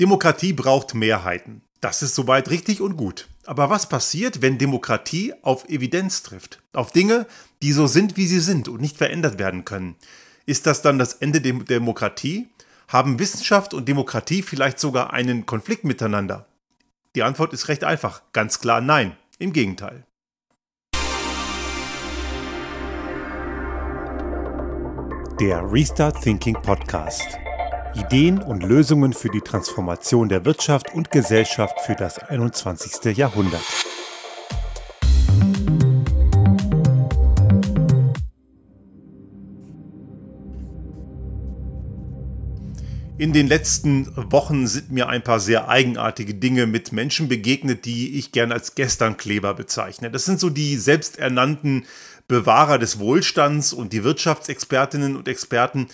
Demokratie braucht Mehrheiten. Das ist soweit richtig und gut. Aber was passiert, wenn Demokratie auf Evidenz trifft? Auf Dinge, die so sind, wie sie sind und nicht verändert werden können? Ist das dann das Ende der Demokratie? Haben Wissenschaft und Demokratie vielleicht sogar einen Konflikt miteinander? Die Antwort ist recht einfach. Ganz klar nein. Im Gegenteil. Der Restart Thinking Podcast. Ideen und Lösungen für die Transformation der Wirtschaft und Gesellschaft für das 21. Jahrhundert. In den letzten Wochen sind mir ein paar sehr eigenartige Dinge mit Menschen begegnet, die ich gern als Gesternkleber bezeichne. Das sind so die selbsternannten Bewahrer des Wohlstands und die Wirtschaftsexpertinnen und Experten,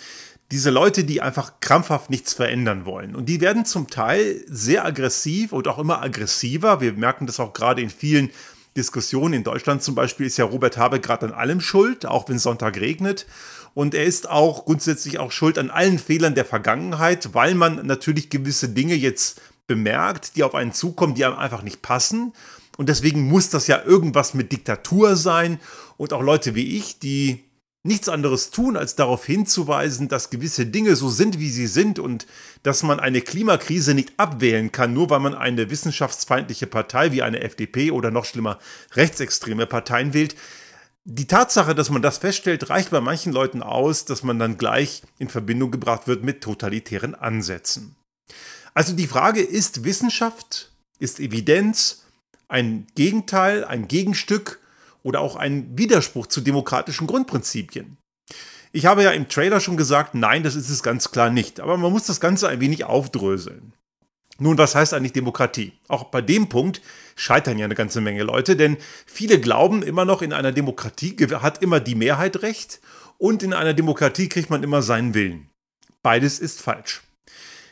diese Leute, die einfach krampfhaft nichts verändern wollen. Und die werden zum Teil sehr aggressiv und auch immer aggressiver. Wir merken das auch gerade in vielen Diskussionen. In Deutschland zum Beispiel ist ja Robert Habeck gerade an allem schuld, auch wenn Sonntag regnet. Und er ist auch grundsätzlich auch schuld an allen Fehlern der Vergangenheit, weil man natürlich gewisse Dinge jetzt bemerkt, die auf einen zukommen, die einem einfach nicht passen. Und deswegen muss das ja irgendwas mit Diktatur sein. Und auch Leute wie ich, die nichts anderes tun, als darauf hinzuweisen, dass gewisse Dinge so sind, wie sie sind und dass man eine Klimakrise nicht abwählen kann, nur weil man eine wissenschaftsfeindliche Partei wie eine FDP oder noch schlimmer rechtsextreme Parteien wählt. Die Tatsache, dass man das feststellt, reicht bei manchen Leuten aus, dass man dann gleich in Verbindung gebracht wird mit totalitären Ansätzen. Also die Frage ist Wissenschaft, ist Evidenz ein Gegenteil, ein Gegenstück oder auch ein Widerspruch zu demokratischen Grundprinzipien. Ich habe ja im Trailer schon gesagt, nein, das ist es ganz klar nicht. Aber man muss das Ganze ein wenig aufdröseln. Nun, was heißt eigentlich Demokratie? Auch bei dem Punkt scheitern ja eine ganze Menge Leute, denn viele glauben immer noch, in einer Demokratie hat immer die Mehrheit recht und in einer Demokratie kriegt man immer seinen Willen. Beides ist falsch.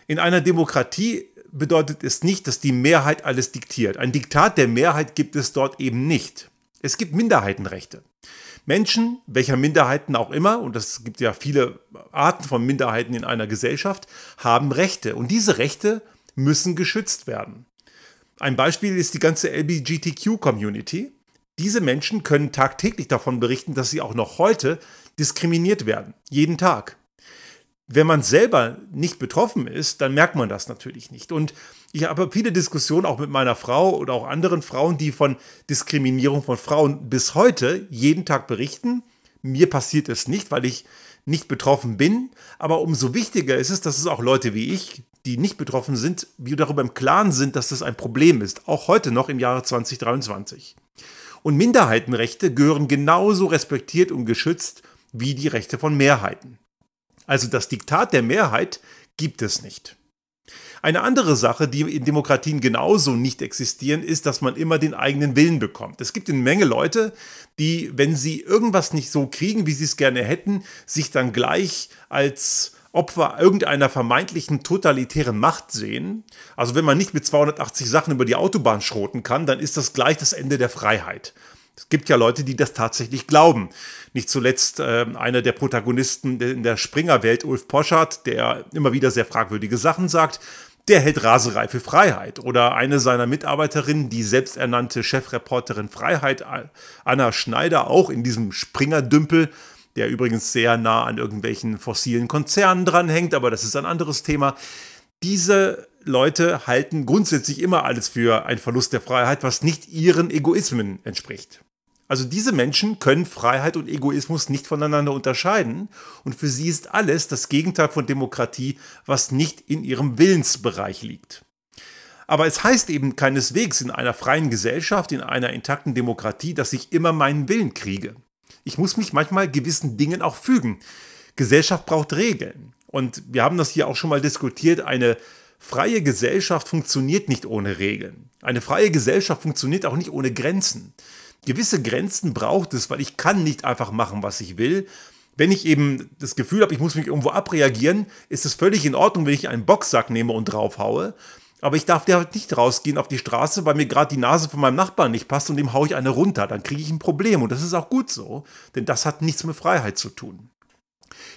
In einer Demokratie bedeutet es nicht, dass die Mehrheit alles diktiert. Ein Diktat der Mehrheit gibt es dort eben nicht. Es gibt Minderheitenrechte. Menschen, welcher Minderheiten auch immer, und es gibt ja viele Arten von Minderheiten in einer Gesellschaft, haben Rechte. Und diese Rechte müssen geschützt werden. Ein Beispiel ist die ganze LGBTQ-Community. Diese Menschen können tagtäglich davon berichten, dass sie auch noch heute diskriminiert werden. Jeden Tag. Wenn man selber nicht betroffen ist, dann merkt man das natürlich nicht. Und ich habe viele Diskussionen auch mit meiner Frau oder auch anderen Frauen, die von Diskriminierung von Frauen bis heute jeden Tag berichten. Mir passiert es nicht, weil ich nicht betroffen bin. Aber umso wichtiger ist es, dass es auch Leute wie ich, die nicht betroffen sind, wie darüber im Klaren sind, dass das ein Problem ist. Auch heute noch im Jahre 2023. Und Minderheitenrechte gehören genauso respektiert und geschützt wie die Rechte von Mehrheiten. Also das Diktat der Mehrheit gibt es nicht. Eine andere Sache, die in Demokratien genauso nicht existieren, ist, dass man immer den eigenen Willen bekommt. Es gibt eine Menge Leute, die, wenn sie irgendwas nicht so kriegen, wie sie es gerne hätten, sich dann gleich als Opfer irgendeiner vermeintlichen totalitären Macht sehen. Also wenn man nicht mit 280 Sachen über die Autobahn schroten kann, dann ist das gleich das Ende der Freiheit. Es gibt ja Leute, die das tatsächlich glauben. Nicht zuletzt äh, einer der Protagonisten in der Springer-Welt, Ulf Poschardt, der immer wieder sehr fragwürdige Sachen sagt, der hält Raserei für Freiheit. Oder eine seiner Mitarbeiterinnen, die selbsternannte Chefreporterin Freiheit, Anna Schneider, auch in diesem Springer-Dümpel, der übrigens sehr nah an irgendwelchen fossilen Konzernen dranhängt, aber das ist ein anderes Thema. Diese Leute halten grundsätzlich immer alles für einen Verlust der Freiheit, was nicht ihren Egoismen entspricht. Also diese Menschen können Freiheit und Egoismus nicht voneinander unterscheiden und für sie ist alles das Gegenteil von Demokratie, was nicht in ihrem Willensbereich liegt. Aber es heißt eben keineswegs in einer freien Gesellschaft, in einer intakten Demokratie, dass ich immer meinen Willen kriege. Ich muss mich manchmal gewissen Dingen auch fügen. Gesellschaft braucht Regeln. Und wir haben das hier auch schon mal diskutiert, eine freie Gesellschaft funktioniert nicht ohne Regeln. Eine freie Gesellschaft funktioniert auch nicht ohne Grenzen gewisse Grenzen braucht es, weil ich kann nicht einfach machen, was ich will. Wenn ich eben das Gefühl habe, ich muss mich irgendwo abreagieren, ist es völlig in Ordnung, wenn ich einen Boxsack nehme und draufhaue. Aber ich darf halt nicht rausgehen auf die Straße, weil mir gerade die Nase von meinem Nachbarn nicht passt und dem haue ich eine runter. Dann kriege ich ein Problem und das ist auch gut so, denn das hat nichts mit Freiheit zu tun.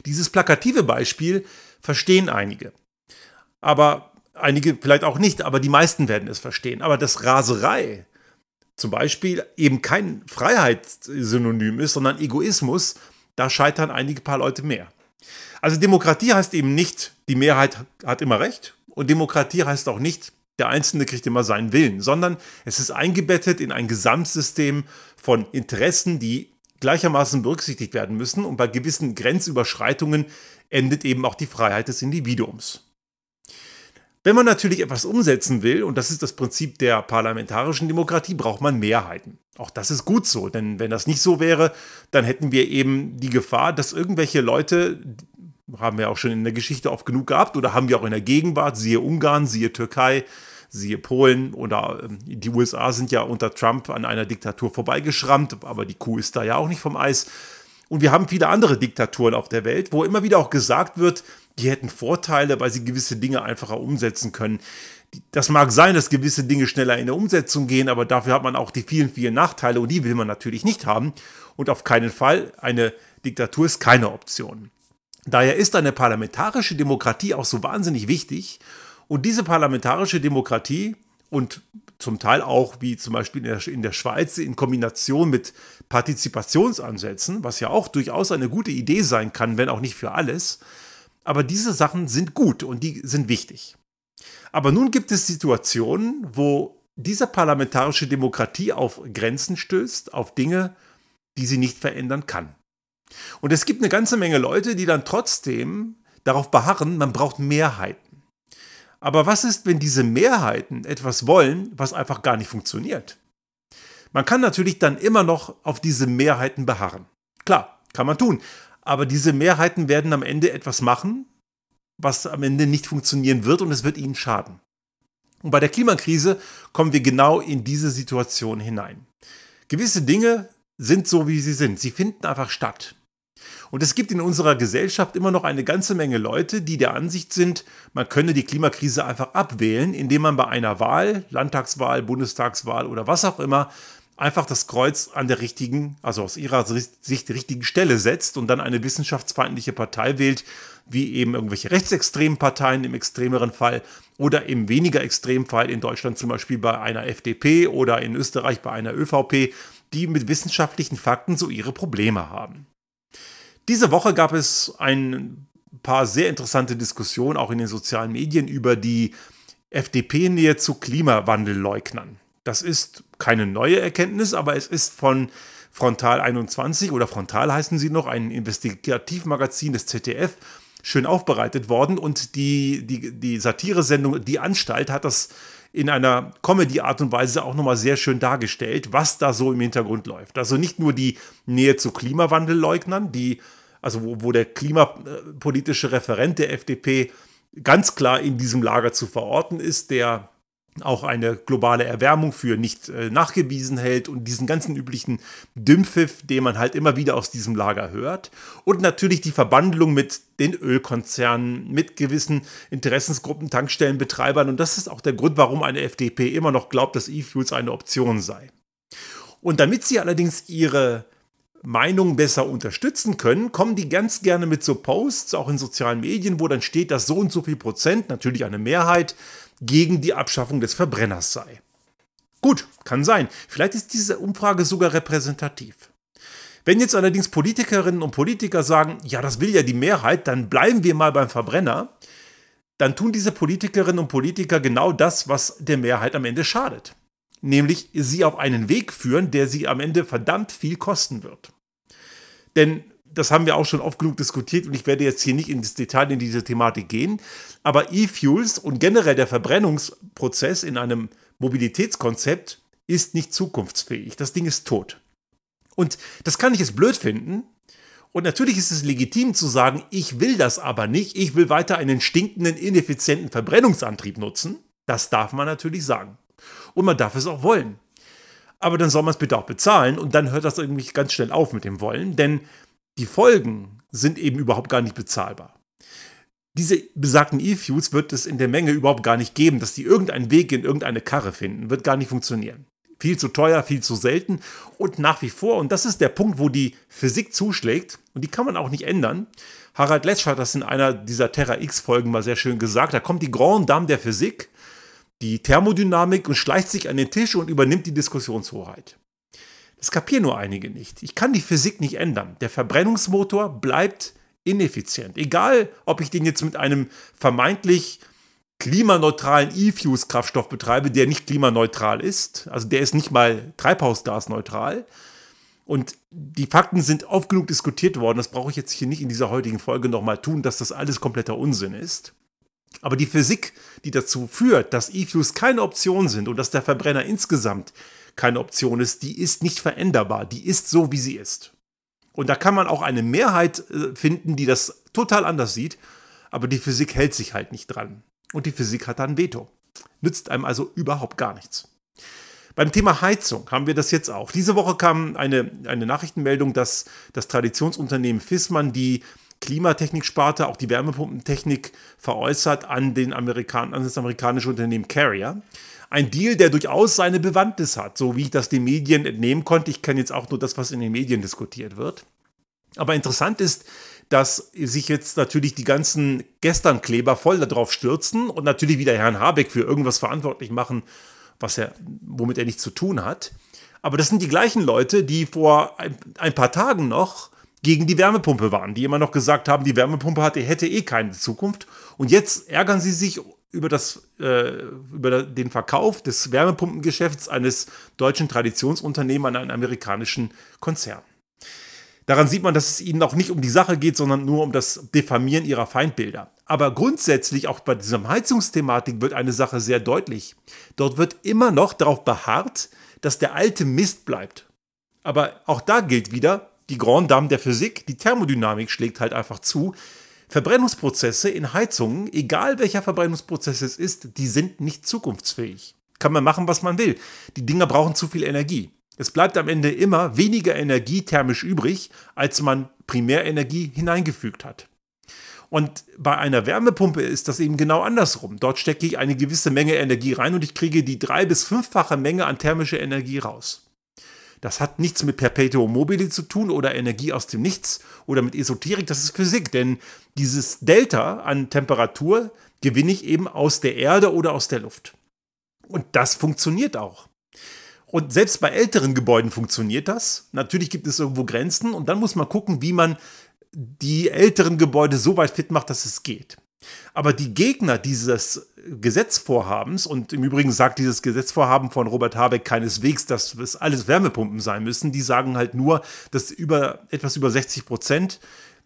Dieses plakative Beispiel verstehen einige. Aber Einige vielleicht auch nicht, aber die meisten werden es verstehen. Aber das Raserei zum Beispiel eben kein Freiheitssynonym ist, sondern Egoismus, da scheitern einige paar Leute mehr. Also Demokratie heißt eben nicht, die Mehrheit hat immer recht und Demokratie heißt auch nicht, der Einzelne kriegt immer seinen Willen, sondern es ist eingebettet in ein Gesamtsystem von Interessen, die gleichermaßen berücksichtigt werden müssen und bei gewissen Grenzüberschreitungen endet eben auch die Freiheit des Individuums. Wenn man natürlich etwas umsetzen will, und das ist das Prinzip der parlamentarischen Demokratie, braucht man Mehrheiten. Auch das ist gut so, denn wenn das nicht so wäre, dann hätten wir eben die Gefahr, dass irgendwelche Leute, haben wir auch schon in der Geschichte oft genug gehabt oder haben wir auch in der Gegenwart, siehe Ungarn, siehe Türkei, siehe Polen oder ähm, die USA sind ja unter Trump an einer Diktatur vorbeigeschrammt, aber die Kuh ist da ja auch nicht vom Eis. Und wir haben viele andere Diktaturen auf der Welt, wo immer wieder auch gesagt wird, die hätten Vorteile, weil sie gewisse Dinge einfacher umsetzen können. Das mag sein, dass gewisse Dinge schneller in der Umsetzung gehen, aber dafür hat man auch die vielen, vielen Nachteile und die will man natürlich nicht haben. Und auf keinen Fall, eine Diktatur ist keine Option. Daher ist eine parlamentarische Demokratie auch so wahnsinnig wichtig und diese parlamentarische Demokratie und zum Teil auch, wie zum Beispiel in der, in der Schweiz, in Kombination mit Partizipationsansätzen, was ja auch durchaus eine gute Idee sein kann, wenn auch nicht für alles. Aber diese Sachen sind gut und die sind wichtig. Aber nun gibt es Situationen, wo diese parlamentarische Demokratie auf Grenzen stößt, auf Dinge, die sie nicht verändern kann. Und es gibt eine ganze Menge Leute, die dann trotzdem darauf beharren, man braucht Mehrheiten. Aber was ist, wenn diese Mehrheiten etwas wollen, was einfach gar nicht funktioniert? Man kann natürlich dann immer noch auf diese Mehrheiten beharren. Klar, kann man tun. Aber diese Mehrheiten werden am Ende etwas machen, was am Ende nicht funktionieren wird und es wird ihnen schaden. Und bei der Klimakrise kommen wir genau in diese Situation hinein. Gewisse Dinge sind so, wie sie sind. Sie finden einfach statt. Und es gibt in unserer Gesellschaft immer noch eine ganze Menge Leute, die der Ansicht sind, man könne die Klimakrise einfach abwählen, indem man bei einer Wahl, Landtagswahl, Bundestagswahl oder was auch immer, einfach das Kreuz an der richtigen, also aus ihrer Sicht richtigen Stelle setzt und dann eine wissenschaftsfeindliche Partei wählt, wie eben irgendwelche rechtsextremen Parteien im extremeren Fall oder im weniger extremen Fall in Deutschland zum Beispiel bei einer FDP oder in Österreich bei einer ÖVP, die mit wissenschaftlichen Fakten so ihre Probleme haben. Diese Woche gab es ein paar sehr interessante Diskussionen, auch in den sozialen Medien, über die FDP-Nähe zu Klimawandelleugnern. Das ist keine neue Erkenntnis, aber es ist von Frontal 21 oder Frontal heißen sie noch, ein Investigativmagazin des ZDF, schön aufbereitet worden und die, die, die Satiresendung Die Anstalt hat das in einer Comedy-Art und Weise auch nochmal sehr schön dargestellt, was da so im Hintergrund läuft. Also nicht nur die Nähe zu Klimawandelleugnern, die also wo, wo der klimapolitische Referent der FDP ganz klar in diesem Lager zu verorten ist, der auch eine globale Erwärmung für nicht äh, nachgewiesen hält und diesen ganzen üblichen Dümpfiff, den man halt immer wieder aus diesem Lager hört. Und natürlich die Verbandelung mit den Ölkonzernen, mit gewissen Interessensgruppen, Tankstellenbetreibern. Und das ist auch der Grund, warum eine FDP immer noch glaubt, dass E-Fuels eine Option sei. Und damit sie allerdings ihre Meinungen besser unterstützen können, kommen die ganz gerne mit so Posts, auch in sozialen Medien, wo dann steht, dass so und so viel Prozent, natürlich eine Mehrheit, gegen die Abschaffung des Verbrenners sei. Gut, kann sein. Vielleicht ist diese Umfrage sogar repräsentativ. Wenn jetzt allerdings Politikerinnen und Politiker sagen, ja, das will ja die Mehrheit, dann bleiben wir mal beim Verbrenner, dann tun diese Politikerinnen und Politiker genau das, was der Mehrheit am Ende schadet nämlich sie auf einen Weg führen, der sie am Ende verdammt viel kosten wird. Denn das haben wir auch schon oft genug diskutiert und ich werde jetzt hier nicht ins Detail in diese Thematik gehen, aber E-Fuels und generell der Verbrennungsprozess in einem Mobilitätskonzept ist nicht zukunftsfähig. Das Ding ist tot. Und das kann ich jetzt blöd finden. Und natürlich ist es legitim zu sagen, ich will das aber nicht, ich will weiter einen stinkenden, ineffizienten Verbrennungsantrieb nutzen. Das darf man natürlich sagen. Und man darf es auch wollen. Aber dann soll man es bitte auch bezahlen und dann hört das irgendwie ganz schnell auf mit dem Wollen, denn die Folgen sind eben überhaupt gar nicht bezahlbar. Diese besagten E-Fuels wird es in der Menge überhaupt gar nicht geben, dass die irgendeinen Weg in irgendeine Karre finden. Wird gar nicht funktionieren. Viel zu teuer, viel zu selten und nach wie vor, und das ist der Punkt, wo die Physik zuschlägt, und die kann man auch nicht ändern, Harald Letsch hat das in einer dieser Terra X-Folgen mal sehr schön gesagt. Da kommt die Grande Dame der Physik, die Thermodynamik und schleicht sich an den Tisch und übernimmt die Diskussionshoheit. Das kapieren nur einige nicht. Ich kann die Physik nicht ändern. Der Verbrennungsmotor bleibt ineffizient. Egal, ob ich den jetzt mit einem vermeintlich klimaneutralen E-Fuse-Kraftstoff betreibe, der nicht klimaneutral ist. Also der ist nicht mal treibhausgasneutral. Und die Fakten sind oft genug diskutiert worden. Das brauche ich jetzt hier nicht in dieser heutigen Folge nochmal tun, dass das alles kompletter Unsinn ist. Aber die Physik, die dazu führt, dass E-Fuels keine Option sind und dass der Verbrenner insgesamt keine Option ist, die ist nicht veränderbar. Die ist so, wie sie ist. Und da kann man auch eine Mehrheit äh, finden, die das total anders sieht. Aber die Physik hält sich halt nicht dran. Und die Physik hat dann Veto. Nützt einem also überhaupt gar nichts. Beim Thema Heizung haben wir das jetzt auch. Diese Woche kam eine, eine Nachrichtenmeldung, dass das Traditionsunternehmen Fissmann die Klimatechnik-Sparte, auch die Wärmepumpentechnik veräußert an, den Amerikan an das amerikanische Unternehmen Carrier. Ein Deal, der durchaus seine Bewandtnis hat, so wie ich das den Medien entnehmen konnte. Ich kenne jetzt auch nur das, was in den Medien diskutiert wird. Aber interessant ist, dass sich jetzt natürlich die ganzen Gesternkleber voll darauf stürzen und natürlich wieder Herrn Habeck für irgendwas verantwortlich machen, was er, womit er nichts zu tun hat. Aber das sind die gleichen Leute, die vor ein, ein paar Tagen noch gegen die Wärmepumpe waren, die immer noch gesagt haben, die Wärmepumpe hatte, hätte eh keine Zukunft. Und jetzt ärgern sie sich über, das, äh, über den Verkauf des Wärmepumpengeschäfts eines deutschen Traditionsunternehmens an einen amerikanischen Konzern. Daran sieht man, dass es ihnen auch nicht um die Sache geht, sondern nur um das Diffamieren ihrer Feindbilder. Aber grundsätzlich, auch bei dieser Heizungsthematik, wird eine Sache sehr deutlich. Dort wird immer noch darauf beharrt, dass der alte Mist bleibt. Aber auch da gilt wieder, die Grande Dame der Physik, die Thermodynamik schlägt halt einfach zu. Verbrennungsprozesse in Heizungen, egal welcher Verbrennungsprozess es ist, die sind nicht zukunftsfähig. Kann man machen, was man will. Die Dinger brauchen zu viel Energie. Es bleibt am Ende immer weniger Energie thermisch übrig, als man Primärenergie hineingefügt hat. Und bei einer Wärmepumpe ist das eben genau andersrum. Dort stecke ich eine gewisse Menge Energie rein und ich kriege die drei- bis fünffache Menge an thermischer Energie raus. Das hat nichts mit Perpetuum mobile zu tun oder Energie aus dem Nichts oder mit Esoterik, das ist Physik, denn dieses Delta an Temperatur gewinne ich eben aus der Erde oder aus der Luft. Und das funktioniert auch. Und selbst bei älteren Gebäuden funktioniert das. Natürlich gibt es irgendwo Grenzen und dann muss man gucken, wie man die älteren Gebäude so weit fit macht, dass es geht. Aber die Gegner dieses Gesetzvorhabens, und im Übrigen sagt dieses Gesetzvorhaben von Robert Habeck keineswegs, dass es alles Wärmepumpen sein müssen, die sagen halt nur, dass über etwas über 60 Prozent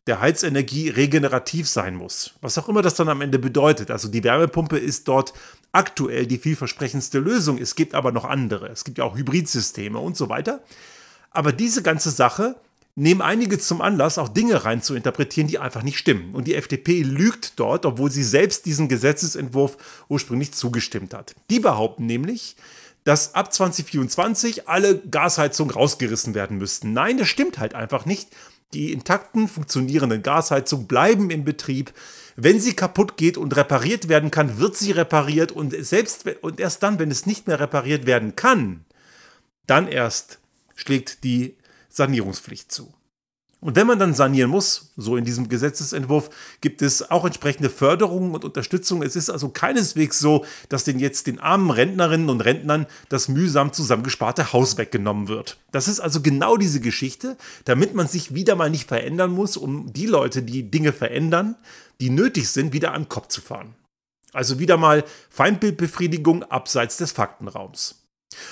der Heizenergie regenerativ sein muss. Was auch immer das dann am Ende bedeutet. Also die Wärmepumpe ist dort aktuell die vielversprechendste Lösung. Es gibt aber noch andere. Es gibt ja auch Hybridsysteme und so weiter. Aber diese ganze Sache nehmen einige zum Anlass, auch Dinge rein zu interpretieren, die einfach nicht stimmen. Und die FDP lügt dort, obwohl sie selbst diesen Gesetzesentwurf ursprünglich zugestimmt hat. Die behaupten nämlich, dass ab 2024 alle Gasheizungen rausgerissen werden müssten. Nein, das stimmt halt einfach nicht. Die intakten, funktionierenden Gasheizungen bleiben in Betrieb. Wenn sie kaputt geht und repariert werden kann, wird sie repariert und selbst und erst dann, wenn es nicht mehr repariert werden kann, dann erst schlägt die Sanierungspflicht zu. Und wenn man dann sanieren muss, so in diesem Gesetzesentwurf, gibt es auch entsprechende Förderungen und Unterstützung. Es ist also keineswegs so, dass den jetzt den armen Rentnerinnen und Rentnern das mühsam zusammengesparte Haus weggenommen wird. Das ist also genau diese Geschichte, damit man sich wieder mal nicht verändern muss, um die Leute, die Dinge verändern, die nötig sind, wieder an den Kopf zu fahren. Also wieder mal Feindbildbefriedigung abseits des Faktenraums.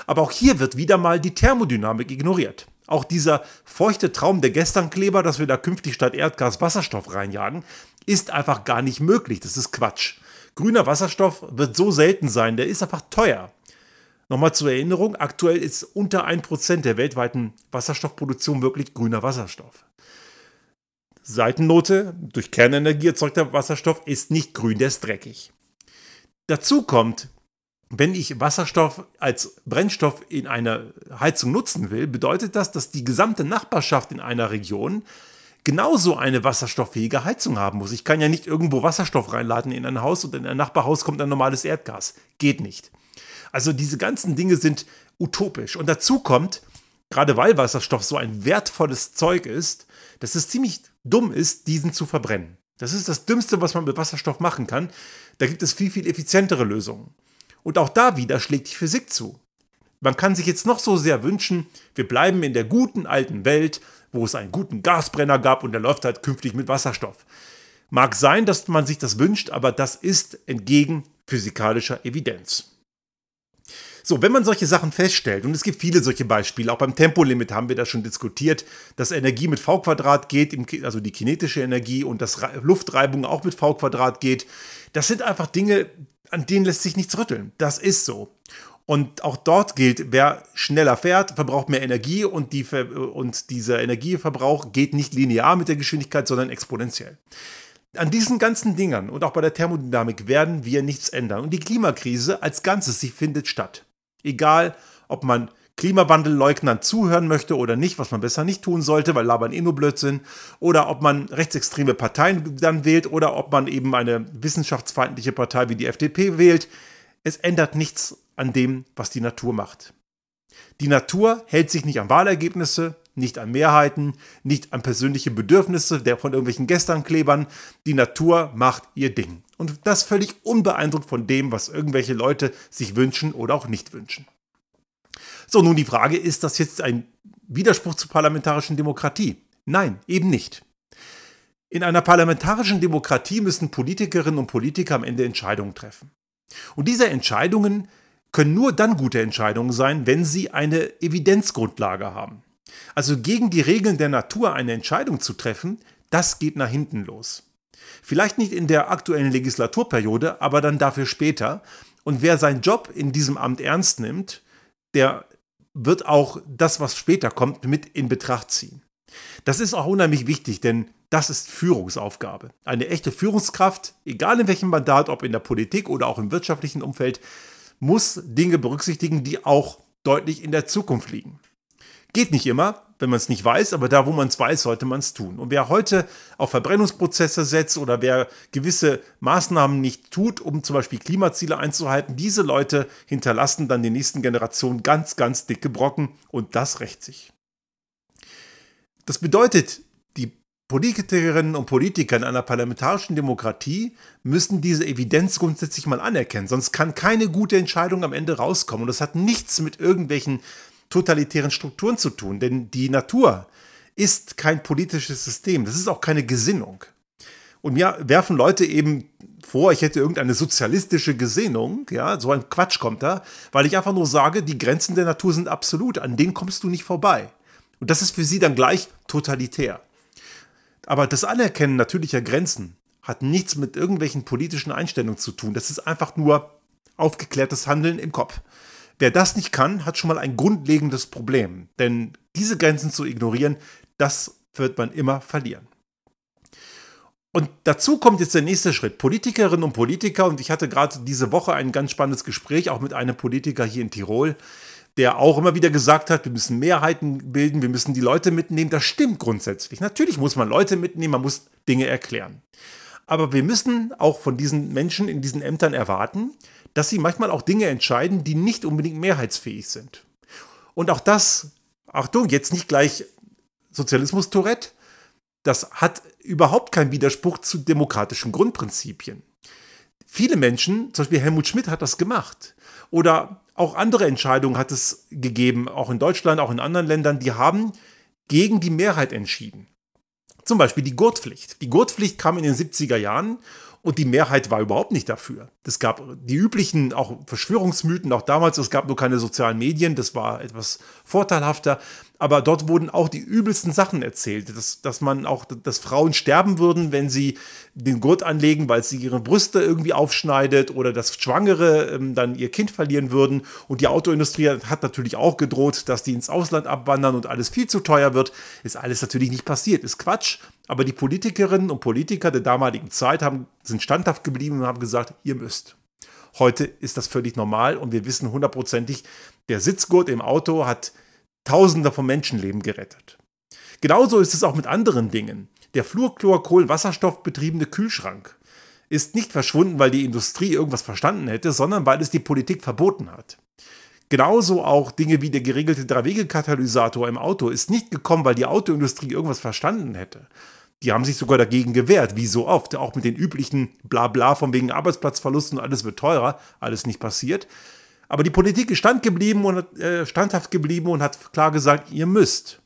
Aber auch hier wird wieder mal die Thermodynamik ignoriert. Auch dieser feuchte Traum der Gesternkleber, dass wir da künftig statt Erdgas Wasserstoff reinjagen, ist einfach gar nicht möglich. Das ist Quatsch. Grüner Wasserstoff wird so selten sein, der ist einfach teuer. Nochmal zur Erinnerung, aktuell ist unter 1% der weltweiten Wasserstoffproduktion wirklich grüner Wasserstoff. Seitennote, durch Kernenergie erzeugter Wasserstoff ist nicht grün, der ist dreckig. Dazu kommt, wenn ich Wasserstoff als Brennstoff in einer Heizung nutzen will, bedeutet das, dass die gesamte Nachbarschaft in einer Region genauso eine wasserstofffähige Heizung haben muss. Ich kann ja nicht irgendwo Wasserstoff reinladen in ein Haus und in ein Nachbarhaus kommt ein normales Erdgas. Geht nicht. Also diese ganzen Dinge sind utopisch. Und dazu kommt, gerade weil Wasserstoff so ein wertvolles Zeug ist, dass es ziemlich dumm ist, diesen zu verbrennen. Das ist das Dümmste, was man mit Wasserstoff machen kann. Da gibt es viel, viel effizientere Lösungen. Und auch da wieder schlägt die Physik zu. Man kann sich jetzt noch so sehr wünschen, wir bleiben in der guten alten Welt, wo es einen guten Gasbrenner gab und der läuft halt künftig mit Wasserstoff. Mag sein, dass man sich das wünscht, aber das ist entgegen physikalischer Evidenz. So, wenn man solche Sachen feststellt, und es gibt viele solche Beispiele, auch beim Tempolimit haben wir das schon diskutiert, dass Energie mit V Quadrat geht, also die kinetische Energie und dass Luftreibung auch mit V Quadrat geht, das sind einfach Dinge, an denen lässt sich nichts rütteln. Das ist so. Und auch dort gilt, wer schneller fährt, verbraucht mehr Energie und, die, und dieser Energieverbrauch geht nicht linear mit der Geschwindigkeit, sondern exponentiell. An diesen ganzen Dingern und auch bei der Thermodynamik werden wir nichts ändern. Und die Klimakrise als Ganzes, sie findet statt. Egal, ob man Klimawandelleugnern zuhören möchte oder nicht, was man besser nicht tun sollte, weil labern eh nur Blödsinn, oder ob man rechtsextreme Parteien dann wählt oder ob man eben eine wissenschaftsfeindliche Partei wie die FDP wählt. Es ändert nichts an dem, was die Natur macht. Die Natur hält sich nicht an Wahlergebnisse, nicht an Mehrheiten, nicht an persönliche Bedürfnisse der von irgendwelchen Gesternklebern. Die Natur macht ihr Ding. Und das völlig unbeeindruckt von dem, was irgendwelche Leute sich wünschen oder auch nicht wünschen. So, nun die Frage, ist das jetzt ein Widerspruch zur parlamentarischen Demokratie? Nein, eben nicht. In einer parlamentarischen Demokratie müssen Politikerinnen und Politiker am Ende Entscheidungen treffen. Und diese Entscheidungen können nur dann gute Entscheidungen sein, wenn sie eine Evidenzgrundlage haben. Also gegen die Regeln der Natur eine Entscheidung zu treffen, das geht nach hinten los. Vielleicht nicht in der aktuellen Legislaturperiode, aber dann dafür später. Und wer seinen Job in diesem Amt ernst nimmt, der wird auch das, was später kommt, mit in Betracht ziehen. Das ist auch unheimlich wichtig, denn das ist Führungsaufgabe. Eine echte Führungskraft, egal in welchem Mandat, ob in der Politik oder auch im wirtschaftlichen Umfeld, muss Dinge berücksichtigen, die auch deutlich in der Zukunft liegen. Geht nicht immer, wenn man es nicht weiß, aber da, wo man es weiß, sollte man es tun. Und wer heute auf Verbrennungsprozesse setzt oder wer gewisse Maßnahmen nicht tut, um zum Beispiel Klimaziele einzuhalten, diese Leute hinterlassen dann den nächsten Generationen ganz, ganz dicke Brocken und das rächt sich. Das bedeutet, die Politikerinnen und Politiker in einer parlamentarischen Demokratie müssen diese Evidenz grundsätzlich mal anerkennen, sonst kann keine gute Entscheidung am Ende rauskommen. Und das hat nichts mit irgendwelchen totalitären Strukturen zu tun, denn die Natur ist kein politisches System, das ist auch keine Gesinnung. Und mir werfen Leute eben vor, ich hätte irgendeine sozialistische Gesinnung, ja, so ein Quatsch kommt da, weil ich einfach nur sage, die Grenzen der Natur sind absolut, an denen kommst du nicht vorbei. Und das ist für sie dann gleich totalitär. Aber das Anerkennen natürlicher Grenzen hat nichts mit irgendwelchen politischen Einstellungen zu tun. Das ist einfach nur aufgeklärtes Handeln im Kopf. Wer das nicht kann, hat schon mal ein grundlegendes Problem. Denn diese Grenzen zu ignorieren, das wird man immer verlieren. Und dazu kommt jetzt der nächste Schritt. Politikerinnen und Politiker, und ich hatte gerade diese Woche ein ganz spannendes Gespräch auch mit einem Politiker hier in Tirol, der auch immer wieder gesagt hat, wir müssen Mehrheiten bilden, wir müssen die Leute mitnehmen. Das stimmt grundsätzlich. Natürlich muss man Leute mitnehmen, man muss Dinge erklären. Aber wir müssen auch von diesen Menschen in diesen Ämtern erwarten, dass sie manchmal auch Dinge entscheiden, die nicht unbedingt mehrheitsfähig sind. Und auch das, Achtung, jetzt nicht gleich Sozialismus-Tourette, das hat überhaupt keinen Widerspruch zu demokratischen Grundprinzipien. Viele Menschen, zum Beispiel Helmut Schmidt hat das gemacht. Oder auch andere Entscheidungen hat es gegeben, auch in Deutschland, auch in anderen Ländern, die haben gegen die Mehrheit entschieden. Zum Beispiel die Gurtpflicht. Die Gurtpflicht kam in den 70er Jahren und die Mehrheit war überhaupt nicht dafür. Es gab die üblichen auch Verschwörungsmythen, auch damals, es gab nur keine sozialen Medien, das war etwas vorteilhafter aber dort wurden auch die übelsten Sachen erzählt, dass, dass man auch, dass Frauen sterben würden, wenn sie den Gurt anlegen, weil sie ihre Brüste irgendwie aufschneidet oder dass Schwangere ähm, dann ihr Kind verlieren würden. Und die Autoindustrie hat natürlich auch gedroht, dass die ins Ausland abwandern und alles viel zu teuer wird. Ist alles natürlich nicht passiert, ist Quatsch. Aber die Politikerinnen und Politiker der damaligen Zeit haben, sind standhaft geblieben und haben gesagt, ihr müsst. Heute ist das völlig normal und wir wissen hundertprozentig, der Sitzgurt im Auto hat Tausende von Menschenleben gerettet. Genauso ist es auch mit anderen Dingen. Der Fluorchlorkohl-Wasserstoff betriebene Kühlschrank ist nicht verschwunden, weil die Industrie irgendwas verstanden hätte, sondern weil es die Politik verboten hat. Genauso auch Dinge wie der geregelte Drei-Wege-Katalysator im Auto ist nicht gekommen, weil die Autoindustrie irgendwas verstanden hätte. Die haben sich sogar dagegen gewehrt, wie so oft, auch mit den üblichen Blabla von wegen Arbeitsplatzverlusten und alles wird teurer, alles nicht passiert. Aber die Politik ist stand geblieben und, äh, standhaft geblieben und hat klar gesagt, ihr müsst.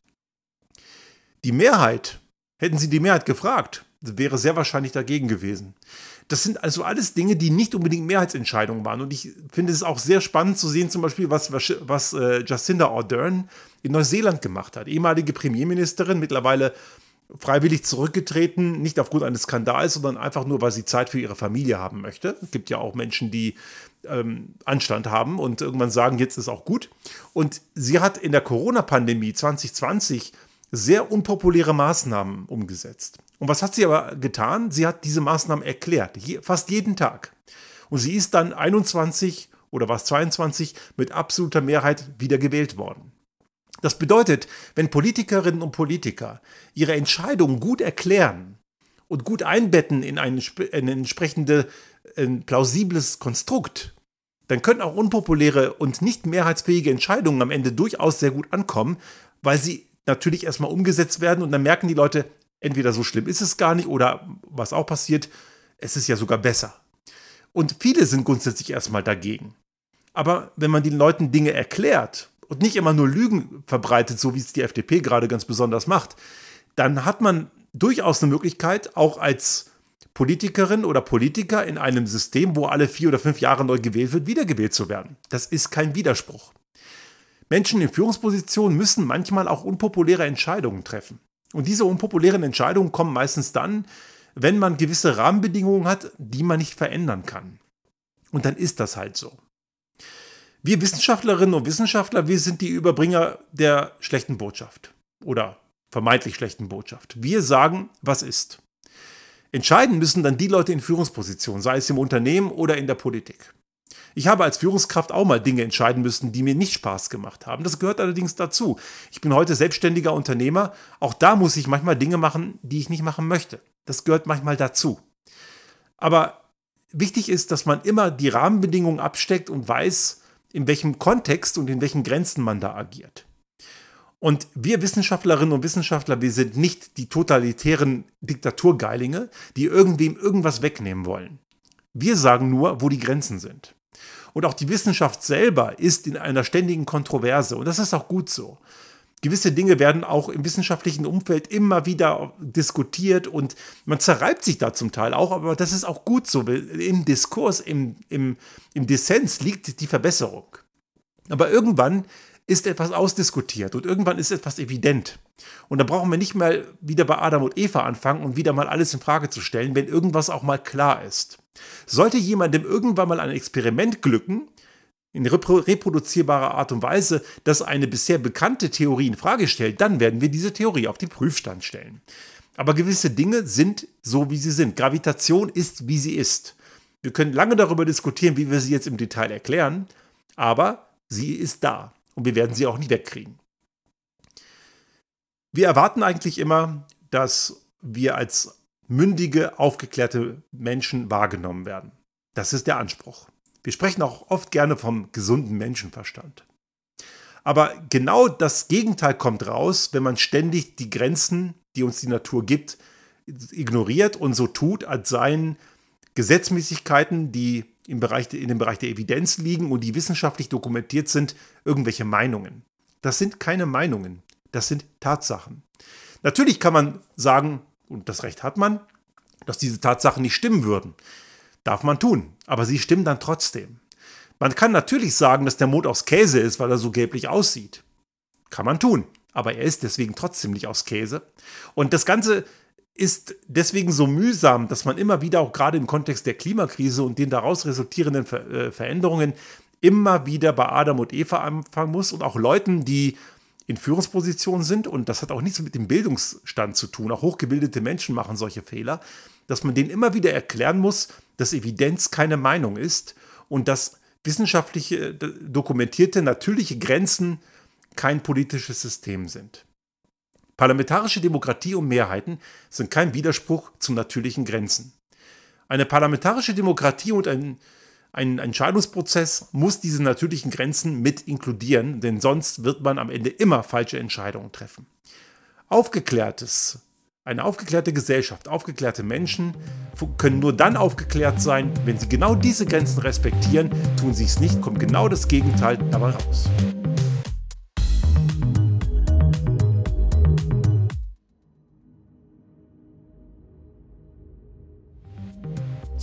Die Mehrheit, hätten sie die Mehrheit gefragt, wäre sehr wahrscheinlich dagegen gewesen. Das sind also alles Dinge, die nicht unbedingt Mehrheitsentscheidungen waren. Und ich finde es auch sehr spannend zu sehen, zum Beispiel, was, was, was äh, Jacinda Ardern in Neuseeland gemacht hat. Ehemalige Premierministerin, mittlerweile freiwillig zurückgetreten, nicht aufgrund eines Skandals, sondern einfach nur, weil sie Zeit für ihre Familie haben möchte. Es gibt ja auch Menschen, die ähm, Anstand haben und irgendwann sagen, jetzt ist auch gut. Und sie hat in der Corona-Pandemie 2020 sehr unpopuläre Maßnahmen umgesetzt. Und was hat sie aber getan? Sie hat diese Maßnahmen erklärt, je, fast jeden Tag. Und sie ist dann 21 oder was 22 mit absoluter Mehrheit wieder gewählt worden. Das bedeutet, wenn Politikerinnen und Politiker ihre Entscheidungen gut erklären und gut einbetten in ein, ein entsprechendes ein plausibles Konstrukt, dann können auch unpopuläre und nicht mehrheitsfähige Entscheidungen am Ende durchaus sehr gut ankommen, weil sie natürlich erstmal umgesetzt werden und dann merken die Leute, entweder so schlimm ist es gar nicht oder was auch passiert, es ist ja sogar besser. Und viele sind grundsätzlich erstmal dagegen. Aber wenn man den Leuten Dinge erklärt und nicht immer nur Lügen verbreitet, so wie es die FDP gerade ganz besonders macht, dann hat man durchaus eine Möglichkeit, auch als Politikerin oder Politiker in einem System, wo alle vier oder fünf Jahre neu gewählt wird, wiedergewählt zu werden. Das ist kein Widerspruch. Menschen in Führungspositionen müssen manchmal auch unpopuläre Entscheidungen treffen. Und diese unpopulären Entscheidungen kommen meistens dann, wenn man gewisse Rahmenbedingungen hat, die man nicht verändern kann. Und dann ist das halt so. Wir Wissenschaftlerinnen und Wissenschaftler, wir sind die Überbringer der schlechten Botschaft oder vermeintlich schlechten Botschaft. Wir sagen, was ist. Entscheiden müssen dann die Leute in Führungspositionen, sei es im Unternehmen oder in der Politik. Ich habe als Führungskraft auch mal Dinge entscheiden müssen, die mir nicht Spaß gemacht haben. Das gehört allerdings dazu. Ich bin heute selbstständiger Unternehmer. Auch da muss ich manchmal Dinge machen, die ich nicht machen möchte. Das gehört manchmal dazu. Aber wichtig ist, dass man immer die Rahmenbedingungen absteckt und weiß, in welchem Kontext und in welchen Grenzen man da agiert. Und wir Wissenschaftlerinnen und Wissenschaftler, wir sind nicht die totalitären Diktaturgeilinge, die irgendwem irgendwas wegnehmen wollen. Wir sagen nur, wo die Grenzen sind. Und auch die Wissenschaft selber ist in einer ständigen Kontroverse. Und das ist auch gut so. Gewisse Dinge werden auch im wissenschaftlichen Umfeld immer wieder diskutiert und man zerreibt sich da zum Teil auch, aber das ist auch gut so. Im Diskurs, im, im, im Dissens liegt die Verbesserung. Aber irgendwann ist etwas ausdiskutiert und irgendwann ist etwas evident. Und da brauchen wir nicht mal wieder bei Adam und Eva anfangen und wieder mal alles in Frage zu stellen, wenn irgendwas auch mal klar ist. Sollte jemandem irgendwann mal ein Experiment glücken, in reproduzierbarer Art und Weise, dass eine bisher bekannte Theorie in Frage stellt, dann werden wir diese Theorie auf den Prüfstand stellen. Aber gewisse Dinge sind so, wie sie sind. Gravitation ist, wie sie ist. Wir können lange darüber diskutieren, wie wir sie jetzt im Detail erklären, aber sie ist da und wir werden sie auch nicht wegkriegen. Wir erwarten eigentlich immer, dass wir als mündige, aufgeklärte Menschen wahrgenommen werden. Das ist der Anspruch. Wir sprechen auch oft gerne vom gesunden Menschenverstand. Aber genau das Gegenteil kommt raus, wenn man ständig die Grenzen, die uns die Natur gibt, ignoriert und so tut, als seien Gesetzmäßigkeiten, die im Bereich, in dem Bereich der Evidenz liegen und die wissenschaftlich dokumentiert sind, irgendwelche Meinungen. Das sind keine Meinungen, das sind Tatsachen. Natürlich kann man sagen, und das Recht hat man, dass diese Tatsachen nicht stimmen würden. Darf man tun, aber sie stimmen dann trotzdem. Man kann natürlich sagen, dass der Mond aus Käse ist, weil er so gelblich aussieht. Kann man tun, aber er ist deswegen trotzdem nicht aus Käse. Und das Ganze ist deswegen so mühsam, dass man immer wieder auch gerade im Kontext der Klimakrise und den daraus resultierenden Ver äh, Veränderungen immer wieder bei Adam und Eva anfangen muss und auch Leuten, die in Führungspositionen sind, und das hat auch nichts mit dem Bildungsstand zu tun, auch hochgebildete Menschen machen solche Fehler, dass man denen immer wieder erklären muss, dass Evidenz keine Meinung ist und dass wissenschaftliche, äh, dokumentierte, natürliche Grenzen kein politisches System sind. Parlamentarische Demokratie und Mehrheiten sind kein Widerspruch zu natürlichen Grenzen. Eine parlamentarische Demokratie und ein, Ein Entscheidungsprozess muss diese natürlichen Grenzen mit inkludieren, denn sonst wird man am Ende immer falsche Entscheidungen treffen. Aufgeklärtes, eine aufgeklärte Gesellschaft, aufgeklärte Menschen können nur dann aufgeklärt sein, wenn sie genau diese Grenzen respektieren. Tun sie es nicht, kommt genau das Gegenteil dabei raus.